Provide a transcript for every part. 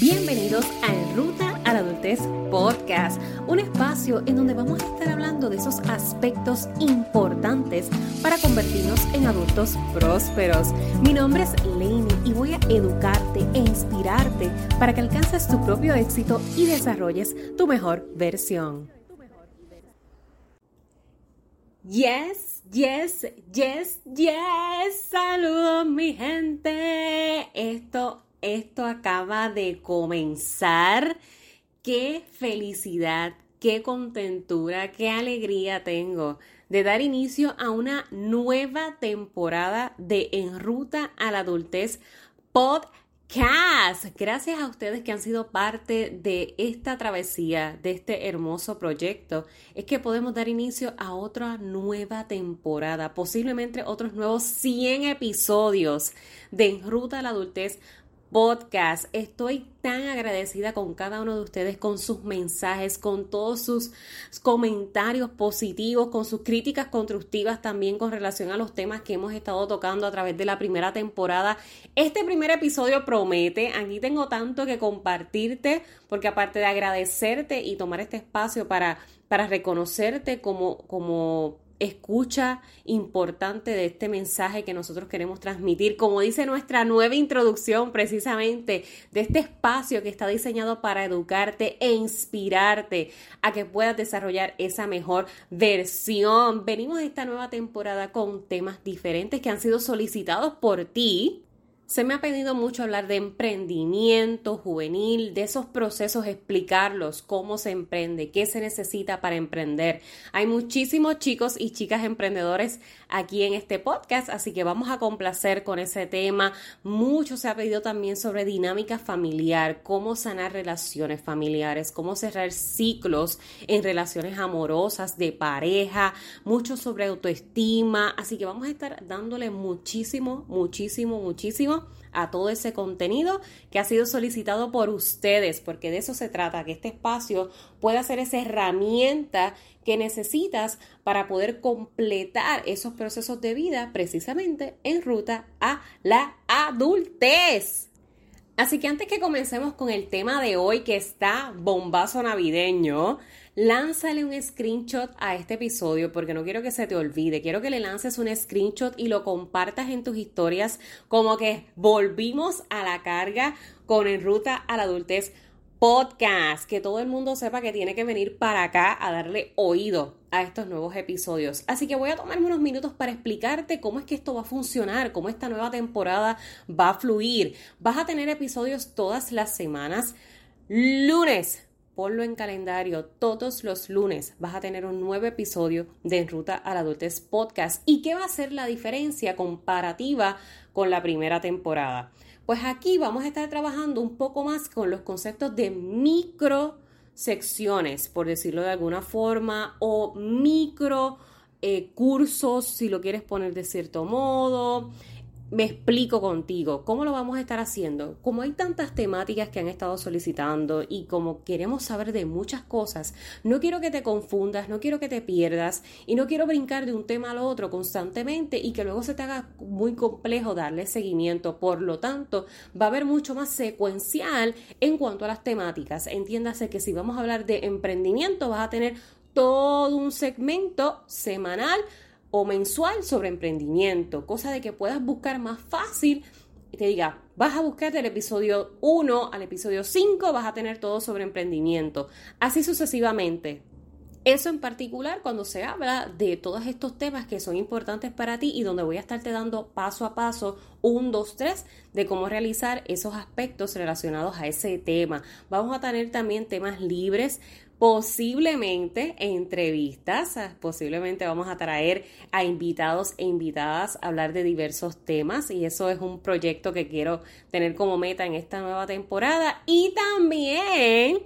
Bienvenidos al Ruta a la Adultez Podcast, un espacio en donde vamos a estar hablando de esos aspectos importantes para convertirnos en adultos prósperos. Mi nombre es Lainey y voy a educarte e inspirarte para que alcances tu propio éxito y desarrolles tu mejor versión. Yes, yes, yes, yes. Saludos mi gente. Esto esto acaba de comenzar. Qué felicidad, qué contentura, qué alegría tengo de dar inicio a una nueva temporada de En Ruta a la Adultez Podcast. Gracias a ustedes que han sido parte de esta travesía, de este hermoso proyecto, es que podemos dar inicio a otra nueva temporada, posiblemente otros nuevos 100 episodios de En Ruta a la Adultez podcast. Estoy tan agradecida con cada uno de ustedes, con sus mensajes, con todos sus comentarios positivos, con sus críticas constructivas también con relación a los temas que hemos estado tocando a través de la primera temporada. Este primer episodio promete, aquí tengo tanto que compartirte, porque aparte de agradecerte y tomar este espacio para, para reconocerte como, como escucha importante de este mensaje que nosotros queremos transmitir, como dice nuestra nueva introducción precisamente de este espacio que está diseñado para educarte e inspirarte a que puedas desarrollar esa mejor versión. Venimos esta nueva temporada con temas diferentes que han sido solicitados por ti se me ha pedido mucho hablar de emprendimiento juvenil, de esos procesos, explicarlos, cómo se emprende, qué se necesita para emprender. Hay muchísimos chicos y chicas emprendedores aquí en este podcast, así que vamos a complacer con ese tema. Mucho se ha pedido también sobre dinámica familiar, cómo sanar relaciones familiares, cómo cerrar ciclos en relaciones amorosas, de pareja, mucho sobre autoestima, así que vamos a estar dándole muchísimo, muchísimo, muchísimo a todo ese contenido que ha sido solicitado por ustedes, porque de eso se trata, que este espacio pueda ser esa herramienta que necesitas para poder completar esos procesos de vida precisamente en ruta a la adultez. Así que antes que comencemos con el tema de hoy que está bombazo navideño, lánzale un screenshot a este episodio porque no quiero que se te olvide. Quiero que le lances un screenshot y lo compartas en tus historias como que volvimos a la carga con En Ruta a la Adultez podcast, que todo el mundo sepa que tiene que venir para acá a darle oído a estos nuevos episodios. Así que voy a tomarme unos minutos para explicarte cómo es que esto va a funcionar, cómo esta nueva temporada va a fluir. Vas a tener episodios todas las semanas. Lunes, ponlo en calendario, todos los lunes vas a tener un nuevo episodio de En Ruta a la Adultez Podcast. ¿Y qué va a ser la diferencia comparativa con la primera temporada? Pues aquí vamos a estar trabajando un poco más con los conceptos de micro secciones, por decirlo de alguna forma, o micro eh, cursos, si lo quieres poner de cierto modo me explico contigo. ¿Cómo lo vamos a estar haciendo? Como hay tantas temáticas que han estado solicitando y como queremos saber de muchas cosas, no quiero que te confundas, no quiero que te pierdas y no quiero brincar de un tema al otro constantemente y que luego se te haga muy complejo darle seguimiento. Por lo tanto, va a haber mucho más secuencial en cuanto a las temáticas. Entiéndase que si vamos a hablar de emprendimiento, vas a tener todo un segmento semanal o mensual sobre emprendimiento, cosa de que puedas buscar más fácil y te diga, vas a buscar del episodio 1 al episodio 5, vas a tener todo sobre emprendimiento, así sucesivamente. Eso en particular cuando se habla de todos estos temas que son importantes para ti y donde voy a estarte dando paso a paso, un, dos, tres, de cómo realizar esos aspectos relacionados a ese tema. Vamos a tener también temas libres posiblemente entrevistas, ah, posiblemente vamos a traer a invitados e invitadas a hablar de diversos temas y eso es un proyecto que quiero tener como meta en esta nueva temporada y también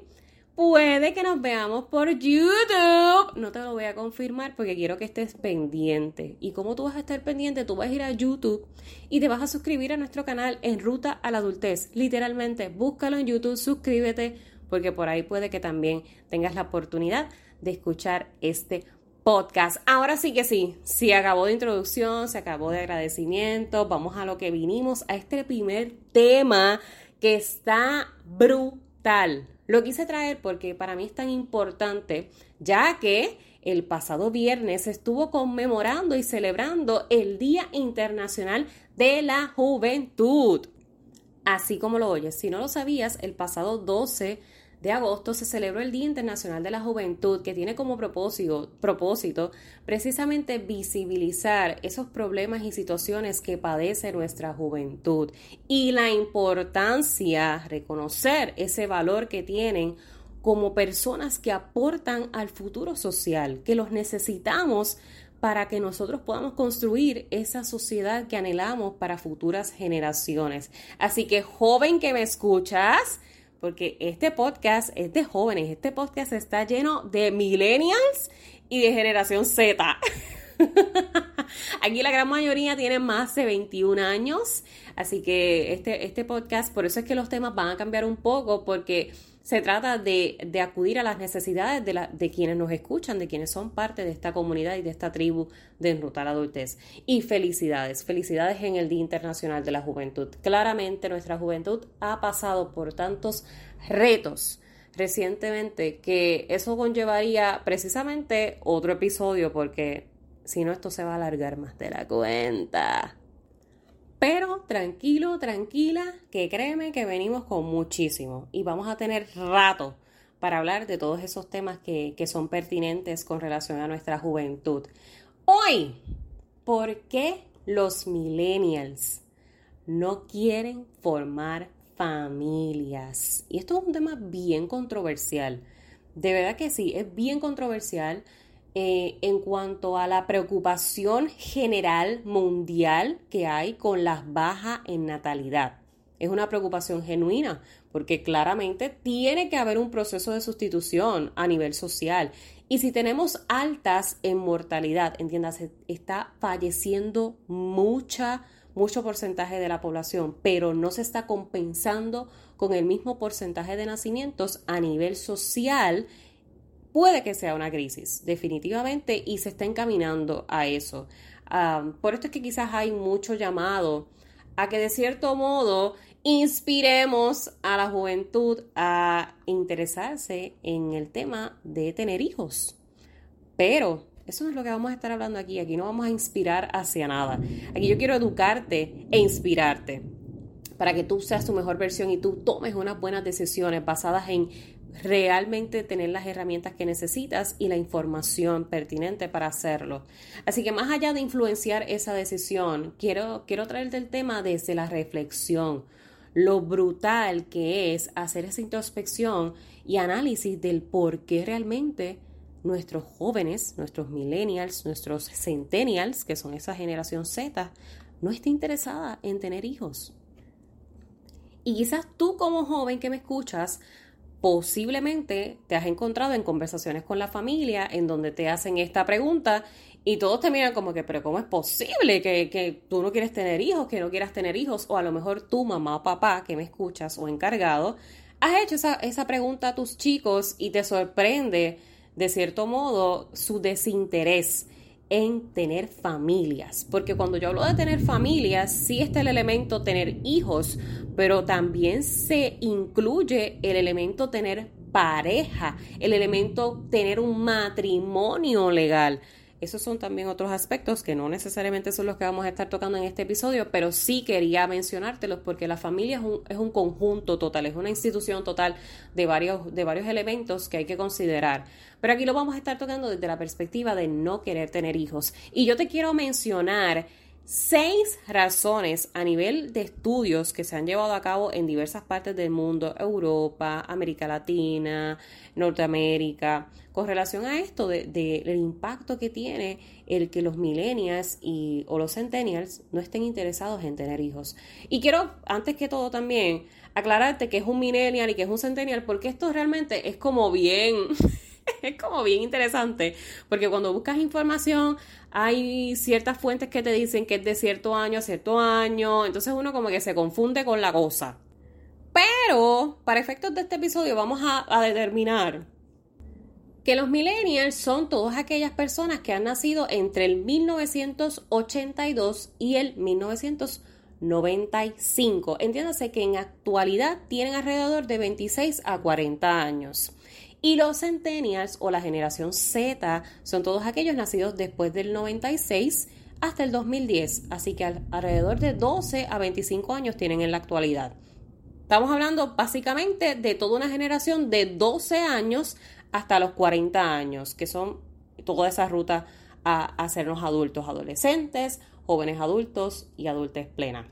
puede que nos veamos por YouTube. No te lo voy a confirmar porque quiero que estés pendiente. ¿Y cómo tú vas a estar pendiente? Tú vas a ir a YouTube y te vas a suscribir a nuestro canal en Ruta a la Adultez. Literalmente, búscalo en YouTube, suscríbete porque por ahí puede que también tengas la oportunidad de escuchar este podcast. Ahora sí que sí, se acabó de introducción, se acabó de agradecimiento, vamos a lo que vinimos, a este primer tema que está brutal. Lo quise traer porque para mí es tan importante, ya que el pasado viernes estuvo conmemorando y celebrando el Día Internacional de la Juventud. Así como lo oyes, si no lo sabías, el pasado 12 de agosto se celebró el Día Internacional de la Juventud, que tiene como propósito, precisamente visibilizar esos problemas y situaciones que padece nuestra juventud y la importancia, reconocer ese valor que tienen como personas que aportan al futuro social, que los necesitamos para que nosotros podamos construir esa sociedad que anhelamos para futuras generaciones. Así que joven que me escuchas, porque este podcast es de jóvenes, este podcast está lleno de millennials y de generación Z. Aquí la gran mayoría tienen más de 21 años, así que este, este podcast, por eso es que los temas van a cambiar un poco, porque se trata de, acudir a las necesidades de, la, de, quienes nos escuchan, de quienes son parte de esta comunidad y de esta tribu de Enrutar Adultez. Y felicidades, felicidades en el Día Internacional de la Juventud. Claramente nuestra juventud ha pasado por tantos retos recientemente que eso conllevaría precisamente otro episodio porque si no esto se va a alargar más de la cuenta. Pero tranquilo, tranquila, que créeme que venimos con muchísimo y vamos a tener rato para hablar de todos esos temas que, que son pertinentes con relación a nuestra juventud. Hoy, ¿por qué los millennials no quieren formar familias? Y esto es un tema bien controversial. De verdad que sí, es bien controversial. Eh, en cuanto a la preocupación general mundial que hay con las bajas en natalidad. Es una preocupación genuina porque claramente tiene que haber un proceso de sustitución a nivel social. Y si tenemos altas en mortalidad, entiéndase, está falleciendo mucha, mucho porcentaje de la población, pero no se está compensando con el mismo porcentaje de nacimientos a nivel social puede que sea una crisis, definitivamente, y se está encaminando a eso. por esto es que quizás hay mucho llamado a que de cierto modo inspiremos a la juventud a interesarse en el tema de tener hijos. Pero eso no es lo que vamos a estar hablando aquí. Aquí no vamos a inspirar hacia nada. Aquí yo quiero educarte e inspirarte para que tú seas tu mejor versión y tú tomes unas buenas decisiones basadas en realmente tener las herramientas que necesitas y la información pertinente para hacerlo. Así que más allá de influenciar esa decisión, quiero, quiero traerte el tema desde la reflexión, lo brutal que es hacer esa introspección y análisis del por qué realmente nuestros jóvenes, nuestros millennials, nuestros centennials, que son esa generación Z, no está interesada en tener hijos. Y quizás tú como joven que me escuchas posiblemente te has encontrado en conversaciones con la familia en donde te hacen esta pregunta y todos te miran como que, pero ¿cómo es posible que, que, tú no quieres tener hijos, que no quieras tener hijos? O a lo mejor tu mamá o papá que me escuchas o encargado, has hecho esa, esa pregunta a tus chicos y te sorprende de cierto modo su desinterés en tener familias, porque cuando yo hablo de tener familias, sí está el elemento tener hijos, pero también se incluye el elemento tener pareja, el elemento tener un matrimonio legal. Esos son también otros aspectos que no necesariamente son los que vamos a estar tocando en este episodio, pero sí quería mencionártelos porque la familia es un, es un conjunto total, es una institución total de varios, de varios elementos que hay que considerar. Pero aquí lo vamos a estar tocando desde la perspectiva de no querer tener hijos. Y yo te quiero mencionar seis razones a nivel de estudios que se han llevado a cabo en diversas partes del mundo, Europa, América Latina, Norteamérica, con relación a esto del de, impacto que tiene el que los millennials y, o los centennials no estén interesados en tener hijos. Y quiero, antes que todo también, aclararte que es un millennial y que es un centennial, porque esto realmente es como bien... es como bien interesante, porque cuando buscas información hay ciertas fuentes que te dicen que es de cierto año a cierto año, entonces uno como que se confunde con la cosa. Pero, para efectos de este episodio, vamos a, a determinar que los millennials son todas aquellas personas que han nacido entre el 1982 y el 1990. 95. Entiéndase que en actualidad tienen alrededor de 26 a 40 años. Y los centennials o la generación Z son todos aquellos nacidos después del 96 hasta el 2010, así que alrededor de 12 a 25 años tienen en la actualidad. Estamos hablando básicamente de toda una generación de 12 años hasta los 40 años, que son toda esa ruta a hacernos adultos, adolescentes, jóvenes adultos y adultos plena.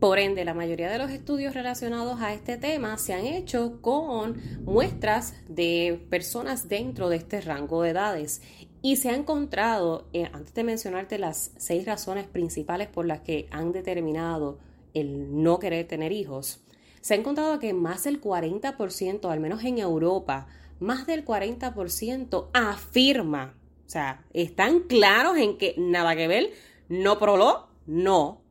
Por ende, la mayoría de los estudios relacionados a este tema se han hecho con muestras de personas dentro de este rango de edades y se ha encontrado, eh, antes de mencionarte las seis razones principales por las que han determinado el no querer tener hijos, se ha encontrado que más del 40%, al menos en Europa, más del 40% afirma, o sea, están claros en que nada que ver, no prolo, no,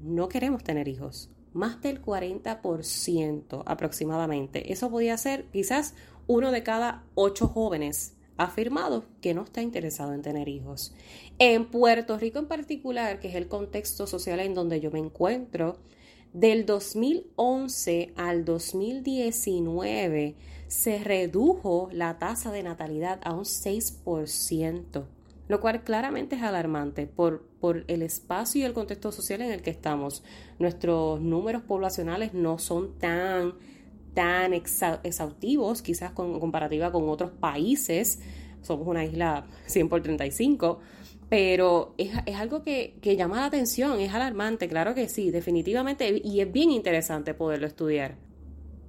no queremos tener hijos. Más del 40% aproximadamente. Eso podría ser quizás uno de cada ocho jóvenes afirmado que no está interesado en tener hijos. En Puerto Rico en particular, que es el contexto social en donde yo me encuentro, del 2011 al 2019 se redujo la tasa de natalidad a un 6% lo cual claramente es alarmante por, por el espacio y el contexto social en el que estamos. Nuestros números poblacionales no son tan, tan exhaustivos, quizás con comparativa con otros países. Somos una isla 100 por 35, pero es, es algo que, que, llama la atención, es alarmante, claro que sí, definitivamente, y es bien interesante poderlo estudiar.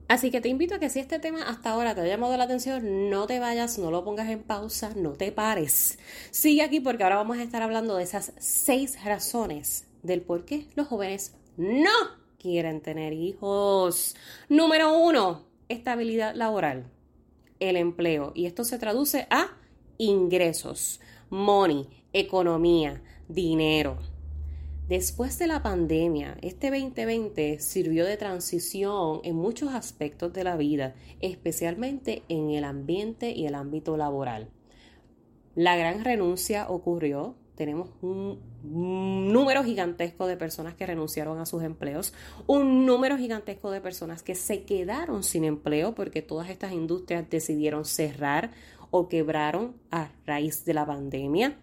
Así que te invito a que si este tema hasta ahora te ha llamado la atención, no te vayas, no lo pongas en pausa, no te pares. Sigue aquí porque ahora vamos a estar hablando de esas seis razones del por qué los jóvenes no quieren tener hijos. Número uno, estabilidad laboral, el empleo. Y esto se traduce a ingresos, money, economía, dinero. Después de la pandemia, este 2020 sirvió de transición en muchos aspectos de la vida, especialmente en el ambiente y el ámbito laboral. La gran renuncia ocurrió, tenemos un número gigantesco de personas que renunciaron a sus empleos, un número gigantesco de personas que se quedaron sin empleo porque todas estas industrias decidieron cerrar o quebraron a raíz de la pandemia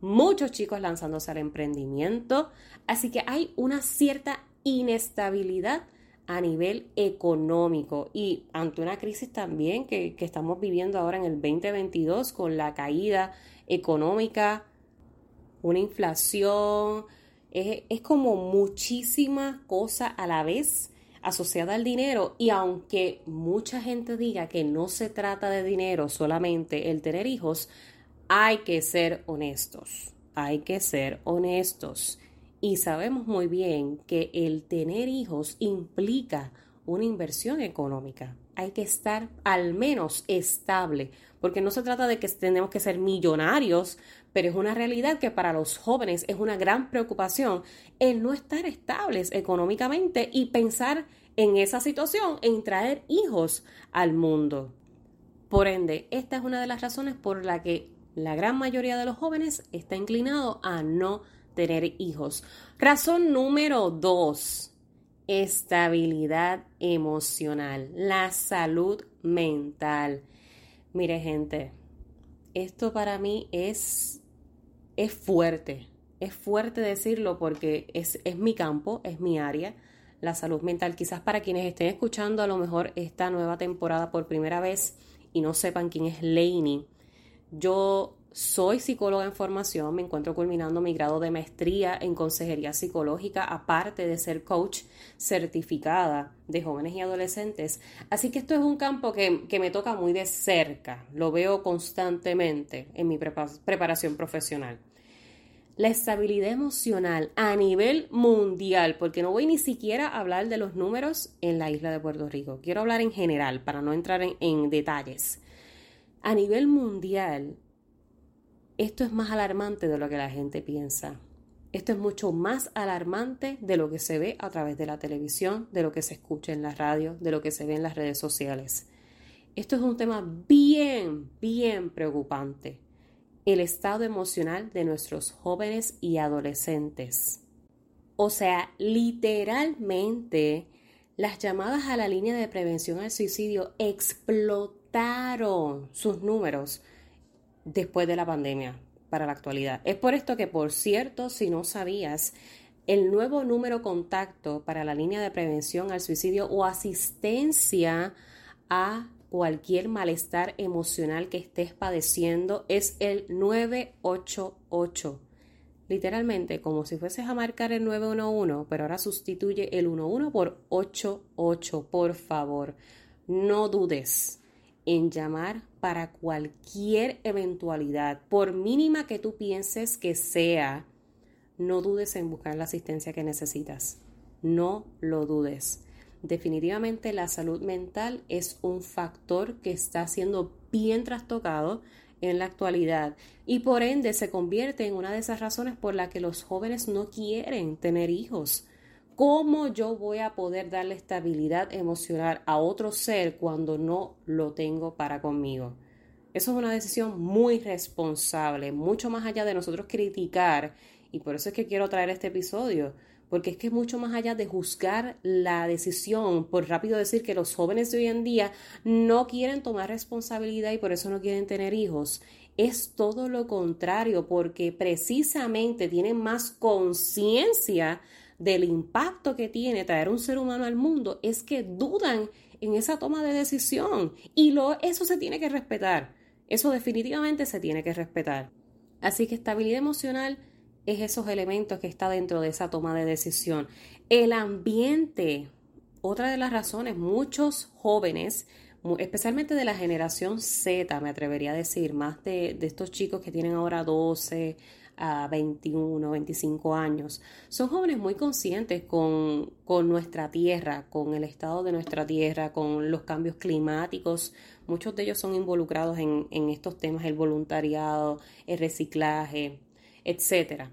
muchos chicos lanzándose al emprendimiento, así que hay una cierta inestabilidad a nivel económico y ante una crisis también que, estamos viviendo ahora en el 2022 con la caída económica, una inflación, es, es como muchísima cosa a la vez asociada al dinero. Y aunque mucha gente diga que no se trata de dinero solamente el tener hijos, hay que ser honestos, hay que ser honestos. Y sabemos muy bien que el tener hijos implica una inversión económica. Hay que estar al menos estable, porque no se trata de que tenemos que ser millonarios, pero es una realidad que para los jóvenes es una gran preocupación el no estar estables económicamente y pensar en esa situación, en traer hijos al mundo. Por ende, esta es una de las razones por la que la gran mayoría de los jóvenes está inclinado a no tener hijos. Razón número dos, estabilidad emocional, la salud mental. Mire gente, esto para mí es, es fuerte, es fuerte decirlo porque es, es mi campo, es mi área la salud mental. Quizás para quienes estén escuchando a lo mejor esta nueva temporada por primera vez y no sepan quién es Lainey, yo soy psicóloga en formación, me encuentro culminando mi grado de maestría en consejería psicológica, aparte de ser coach certificada de jóvenes y adolescentes. Así que esto es un campo que, me toca muy de cerca, lo veo constantemente en mi preparación profesional. La estabilidad emocional a nivel mundial, porque no voy ni siquiera a hablar de los números en la isla de Puerto Rico, quiero hablar en general para no entrar en detalles a nivel mundial, esto es más alarmante de lo que la gente piensa. Esto es mucho más alarmante de lo que se ve a través de la televisión, de lo que se escucha en la radio, de lo que se ve en las redes sociales. Esto es un tema bien, bien preocupante. El estado emocional de nuestros jóvenes y adolescentes. O sea, literalmente las llamadas a la línea de prevención al suicidio explotaron sus números después de la pandemia para la actualidad. Es por esto que, por cierto, si no sabías, el nuevo número contacto para la línea de prevención al suicidio o asistencia a cualquier malestar emocional que estés padeciendo es el 988. Literalmente, como si fueses a marcar el 911, pero ahora sustituye el 11 por 88. Por favor, no dudes en llamar para cualquier eventualidad, por mínima que tú pienses que sea no dudes en buscar la asistencia que necesitas. No lo dudes. Definitivamente la salud mental es un factor que está siendo bien trastocado en la actualidad y por ende se convierte en una de esas razones por las que los jóvenes no quieren tener hijos. ¿Cómo yo voy a poder darle estabilidad emocional a otro ser cuando no lo tengo para conmigo? Eso es una decisión muy responsable, mucho más allá de nosotros criticar y por eso es que quiero traer este episodio, porque es que mucho más allá de juzgar la decisión, por rápido decir que los jóvenes de hoy en día no quieren tomar responsabilidad y por eso no quieren tener hijos, es todo lo contrario, porque precisamente tienen más conciencia del impacto que tiene traer un ser humano al mundo, es que dudan en esa toma de decisión y lo, eso se tiene que respetar, eso definitivamente se tiene que respetar. Así que estabilidad emocional es esos elementos que está dentro de esa toma de decisión. El ambiente, otra de las razones, muchos jóvenes, especialmente de la generación Z, me atrevería a decir, más de, estos chicos que tienen ahora 12 a 21, 25 años, son jóvenes muy conscientes con, nuestra tierra, con el estado de nuestra tierra, con los cambios climáticos. Muchos de ellos son involucrados en, en estos temas, el voluntariado, el reciclaje, etcétera.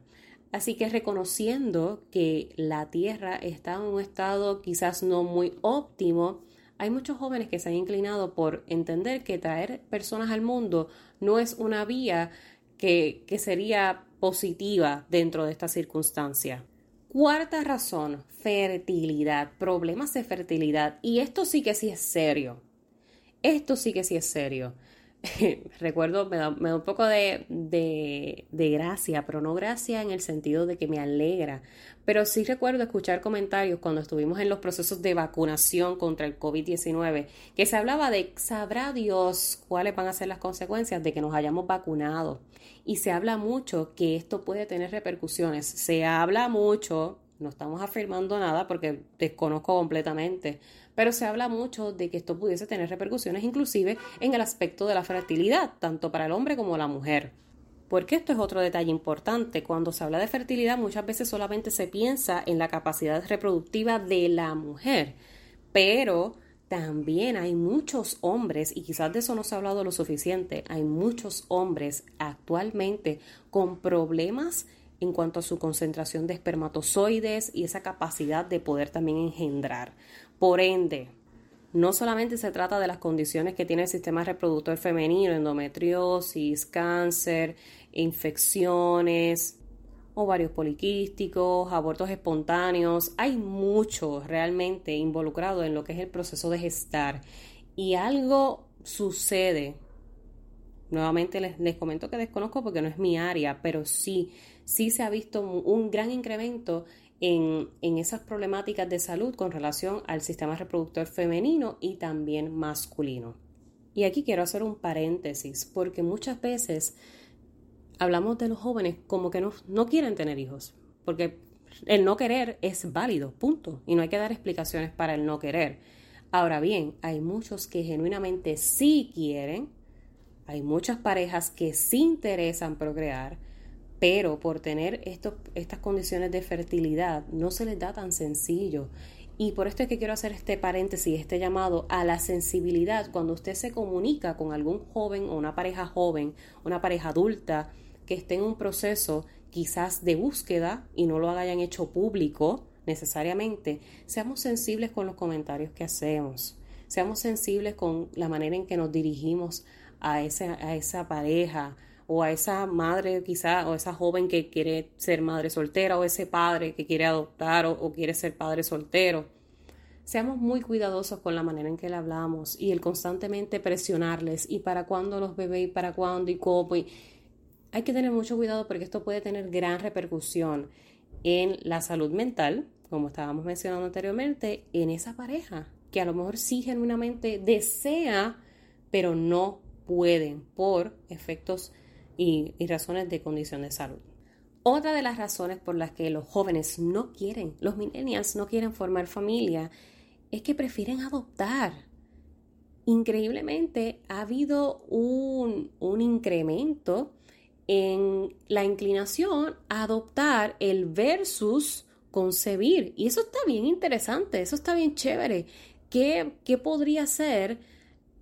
Así que reconociendo que la Tierra está en un estado quizás no muy óptimo, hay muchos jóvenes que se han inclinado por entender que traer personas al mundo no es una vía que, sería positiva dentro de esta circunstancia. Cuarta razón, fertilidad, problemas de fertilidad. Y esto sí que sí es serio. Esto sí que sí es serio. recuerdo, me da, un poco de, de, gracia, pero no gracia en el sentido de que me alegra. Pero sí recuerdo escuchar comentarios cuando estuvimos en los procesos de vacunación contra el COVID-19, que se hablaba de, sabrá Dios cuáles van a ser las consecuencias de que nos hayamos vacunado. Y se habla mucho que esto puede tener repercusiones. Se habla mucho, no estamos afirmando nada porque desconozco completamente, pero se habla mucho de que esto pudiese tener repercusiones inclusive en el aspecto de la fertilidad, tanto para el hombre como la mujer. Porque esto es otro detalle importante. Cuando se habla de fertilidad muchas veces solamente se piensa en la capacidad reproductiva de la mujer, pero también hay muchos hombres, y quizás de eso no se ha hablado lo suficiente, hay muchos hombres actualmente con problemas en cuanto a su concentración de espermatozoides y esa capacidad de poder también engendrar. Por ende, no solamente se trata de las condiciones que tiene el sistema reproductor femenino, endometriosis, cáncer, infecciones, ovarios poliquísticos, abortos espontáneos, hay mucho realmente involucrado en lo que es el proceso de gestar. Y algo sucede, nuevamente les, les comento que desconozco porque no es mi área, pero sí, sí se ha visto un gran incremento en, esas problemáticas de salud con relación al sistema reproductor femenino y también masculino. Y aquí quiero hacer un paréntesis, porque muchas veces hablamos de los jóvenes como que no, no quieren tener hijos, porque el no querer es válido, punto, y no hay que dar explicaciones para el no querer. Ahora bien, hay muchos que genuinamente sí quieren, hay muchas parejas que sí interesan procrear, pero por tener estas condiciones de fertilidad no se les da tan sencillo. Y por esto es que quiero hacer este paréntesis, este llamado a la sensibilidad cuando usted se comunica con algún joven o una pareja joven, una pareja adulta que esté en un proceso quizás de búsqueda y no lo hayan hecho público necesariamente, seamos sensibles con los comentarios que hacemos, seamos sensibles con la manera en que nos dirigimos a, a esa pareja o a esa madre quizá, o esa joven que quiere ser madre soltera, o ese padre que quiere adoptar o, quiere ser padre soltero. Seamos muy cuidadosos con la manera en que le hablamos y el constantemente presionarles y para cuándo los bebés y para cuándo y cómo. Y hay que tener mucho cuidado porque esto puede tener gran repercusión en la salud mental, como estábamos mencionando anteriormente, en esa pareja que a lo mejor sí genuinamente desea, pero no pueden por efectos y, razones de condición de salud. Otra de las razones por las que los jóvenes no quieren, los millennials no quieren formar familia, es que prefieren adoptar. Increíblemente ha habido un, un incremento en la inclinación a adoptar el versus concebir. Y eso está bien interesante, eso está bien chévere. ¿Qué, qué podría ser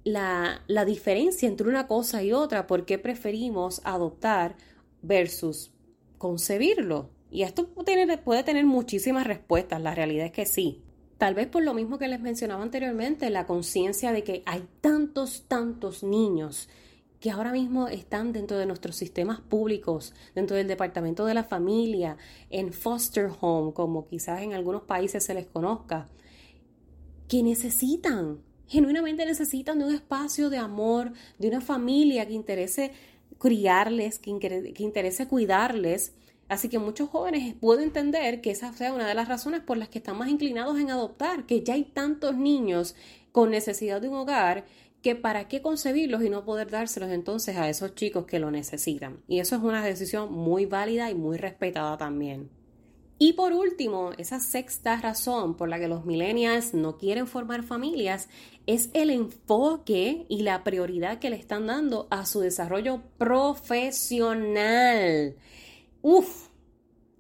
la, la, diferencia entre una cosa y otra? ¿Por qué preferimos adoptar versus concebirlo? Y esto puede puede tener muchísimas respuestas, la realidad es que sí. Tal vez por lo mismo que les mencionaba anteriormente, la conciencia de que hay tantos, tantos niños que ahora mismo están dentro de nuestros sistemas públicos, dentro del Departamento de la Familia, en foster home, como quizás en algunos países se les conozca, que necesitan, genuinamente necesitan de un espacio de amor, de una familia que interese criarles, que, interese cuidarles. Así que muchos jóvenes pueden entender que esa sea una de las razones por las que están más inclinados en adoptar, que ya hay tantos niños con necesidad de un hogar que para qué concebirlos y no poder dárselos entonces a esos chicos que lo necesitan. Y eso es una decisión muy válida y muy respetada también. Y por último, esa sexta razón por la que los millennials no quieren formar familias es el enfoque y la prioridad que le están dando a su desarrollo profesional. Uf,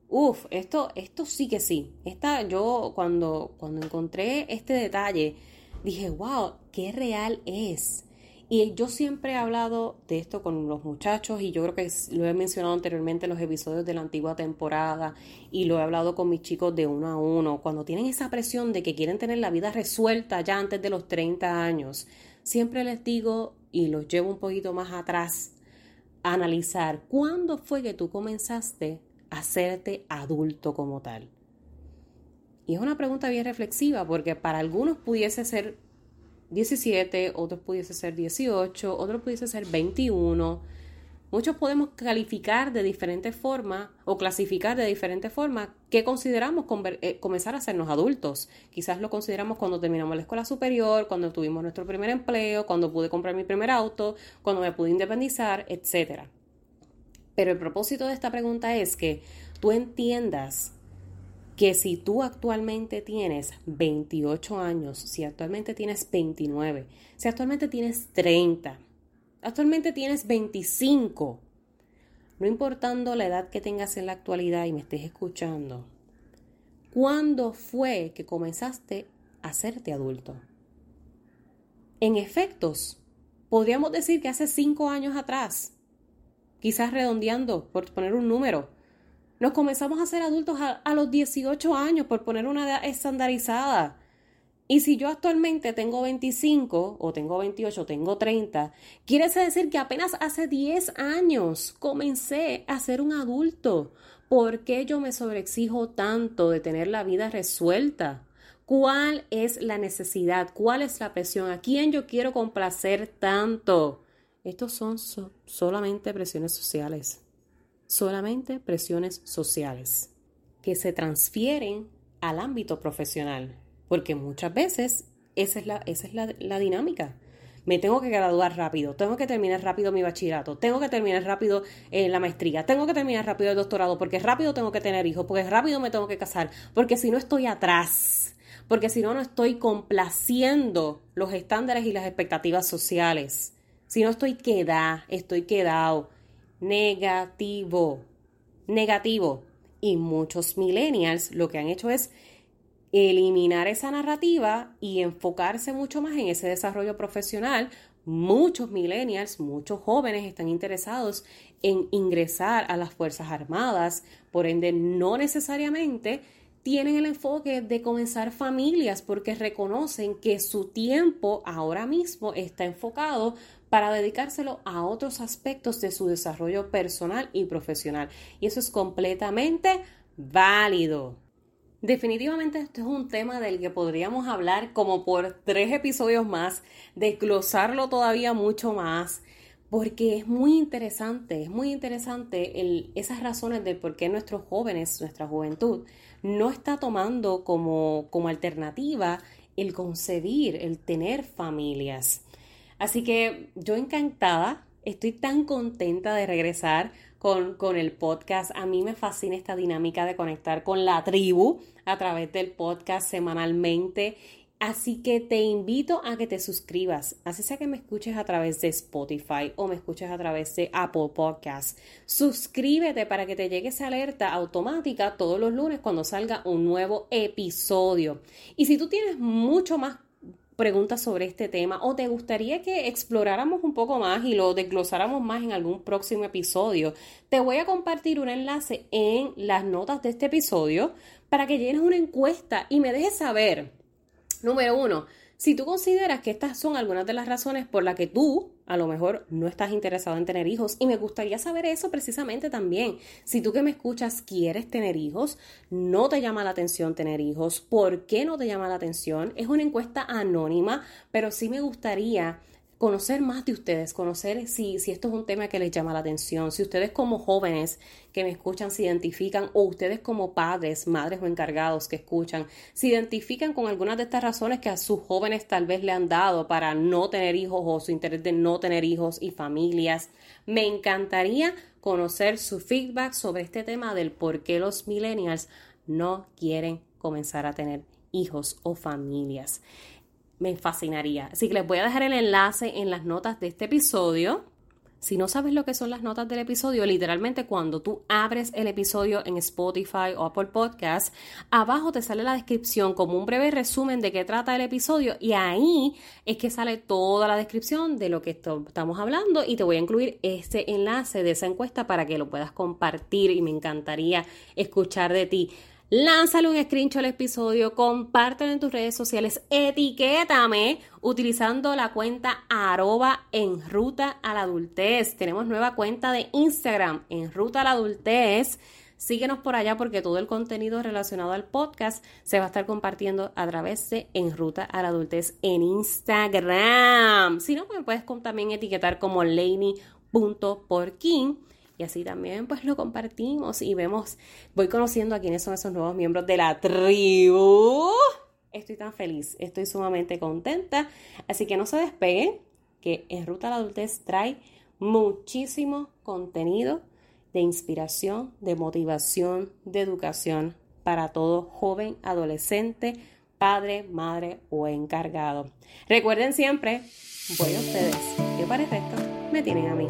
uf, esto, esto sí que sí. Esta, yo cuando, cuando encontré este detalle, dije, wow, qué real es. Y yo siempre he hablado de esto con los muchachos y yo creo que lo he mencionado anteriormente en los episodios de la antigua temporada y lo he hablado con mis chicos de uno a uno. Cuando tienen esa presión de que quieren tener la vida resuelta ya antes de los 30 años, siempre les digo y los llevo un poquito más atrás a analizar cuándo fue que tú comenzaste a hacerte adulto como tal. Y es una pregunta bien reflexiva porque para algunos pudiese ser 17, otros pudiese ser 18, otros pudiese ser 21. Muchos podemos calificar de diferentes formas o clasificar de diferentes formas qué consideramos eh, comenzar a hacernos adultos. Quizás lo consideramos cuando terminamos la escuela superior, cuando tuvimos nuestro primer empleo, cuando pude comprar mi primer auto, cuando me pude independizar, etc. Pero el propósito de esta pregunta es que tú entiendas que si tú actualmente tienes 28 años, si actualmente tienes 29, si actualmente tienes 30, actualmente tienes 25, no importando la edad que tengas en la actualidad y me estés escuchando, ¿cuándo fue que comenzaste a hacerte adulto? En efectos, podríamos decir que hace 5 años atrás, quizás redondeando por poner un número, nos comenzamos a ser adultos a, los 18 años, por poner una edad estandarizada. Y si yo actualmente tengo 25 o tengo 28 o tengo 30, quiere decir que apenas hace 10 años comencé a ser un adulto. ¿Por qué yo me sobreexijo tanto de tener la vida resuelta? ¿Cuál es la necesidad? ¿Cuál es la presión? ¿A quién yo quiero complacer tanto? Estos son solamente presiones sociales solamente presiones sociales que se transfieren al ámbito profesional, porque muchas veces esa es la, esa es la, dinámica. Me tengo que graduar rápido, tengo que terminar rápido mi bachillerato, tengo que terminar rápido eh, la maestría, tengo que terminar rápido el doctorado, porque rápido tengo que tener hijos, porque rápido me tengo que casar, porque si no estoy atrás, porque si no no estoy complaciendo los estándares y las expectativas sociales, si no estoy queda, estoy quedado, negativo, negativo. Y muchos millennials lo que han hecho es eliminar esa narrativa y enfocarse mucho más en ese desarrollo profesional. Muchos millennials, muchos jóvenes están interesados en ingresar a las Fuerzas Armadas, por ende no necesariamente tienen el enfoque de comenzar familias porque reconocen que su tiempo ahora mismo está enfocado para dedicárselo a otros aspectos de su desarrollo personal y profesional. Y eso es completamente válido. Definitivamente esto es un tema del que podríamos hablar como por tres episodios más, desglosarlo todavía mucho más, porque es muy interesante, es muy interesante esas razones de por qué nuestros jóvenes, nuestra juventud, no está tomando como, como alternativa el concebir, el tener familias. Así que yo encantada, estoy tan contenta de regresar con, con, el podcast. A mí me fascina esta dinámica de conectar con la tribu a través del podcast semanalmente. Así que te invito a que te suscribas, así sea que me escuches a través de Spotify o me escuches a través de Apple Podcasts. Suscríbete para que te llegue esa alerta automática todos los lunes cuando salga un nuevo episodio. Y si tú tienes mucho más preguntas sobre este tema o te gustaría que exploráramos un poco más y lo desglosáramos más en algún próximo episodio, te voy a compartir un enlace en las notas de este episodio para que llenes una encuesta y me dejes saber, número uno, si tú consideras que estas son algunas de las razones por las que tú a lo mejor no estás interesado en tener hijos y me gustaría saber eso precisamente también. Si tú que me escuchas quieres tener hijos, no te llama la atención tener hijos, ¿por qué no te llama la atención? Es una encuesta anónima, pero sí me gustaría conocer más de ustedes, conocer si, si esto es un tema que les llama la atención, si ustedes como jóvenes que me escuchan se identifican o ustedes como padres, madres o encargados que escuchan, se identifican con algunas de estas razones que a sus jóvenes tal vez le han dado para no tener hijos o su interés de no tener hijos y familias. Me encantaría conocer su feedback sobre este tema del por qué los millennials no quieren comenzar a tener hijos o familias me fascinaría. Así que les voy a dejar el enlace en las notas de este episodio. Si no sabes lo que son las notas del episodio, literalmente cuando tú abres el episodio en Spotify o Apple Podcast, abajo te sale la descripción como un breve resumen de qué trata el episodio y ahí es que sale toda la descripción de lo que estamos hablando y te voy a incluir este enlace de esa encuesta para que lo puedas compartir y me encantaría escuchar de ti. Lánzale un screenshot al episodio, compártelo en tus redes sociales, etiquétame utilizando la cuenta arroba a la. Tenemos nueva cuenta de Instagram, en a la adultez. Síguenos por allá porque todo el contenido relacionado al podcast se va a estar compartiendo a través de En a la Adultez en Instagram. Si no, puedes también etiquetar como laney.porkin y así también pues lo compartimos y vemos, voy conociendo a quiénes son esos nuevos miembros de la tribu. Estoy tan feliz, estoy sumamente contenta, así que no se despeguen, que en Ruta a la Adultez trae muchísimo contenido de inspiración, de motivación, de educación para todo joven, adolescente, padre, madre o encargado. Recuerden siempre, voy a ustedes, que para el me tienen a mí.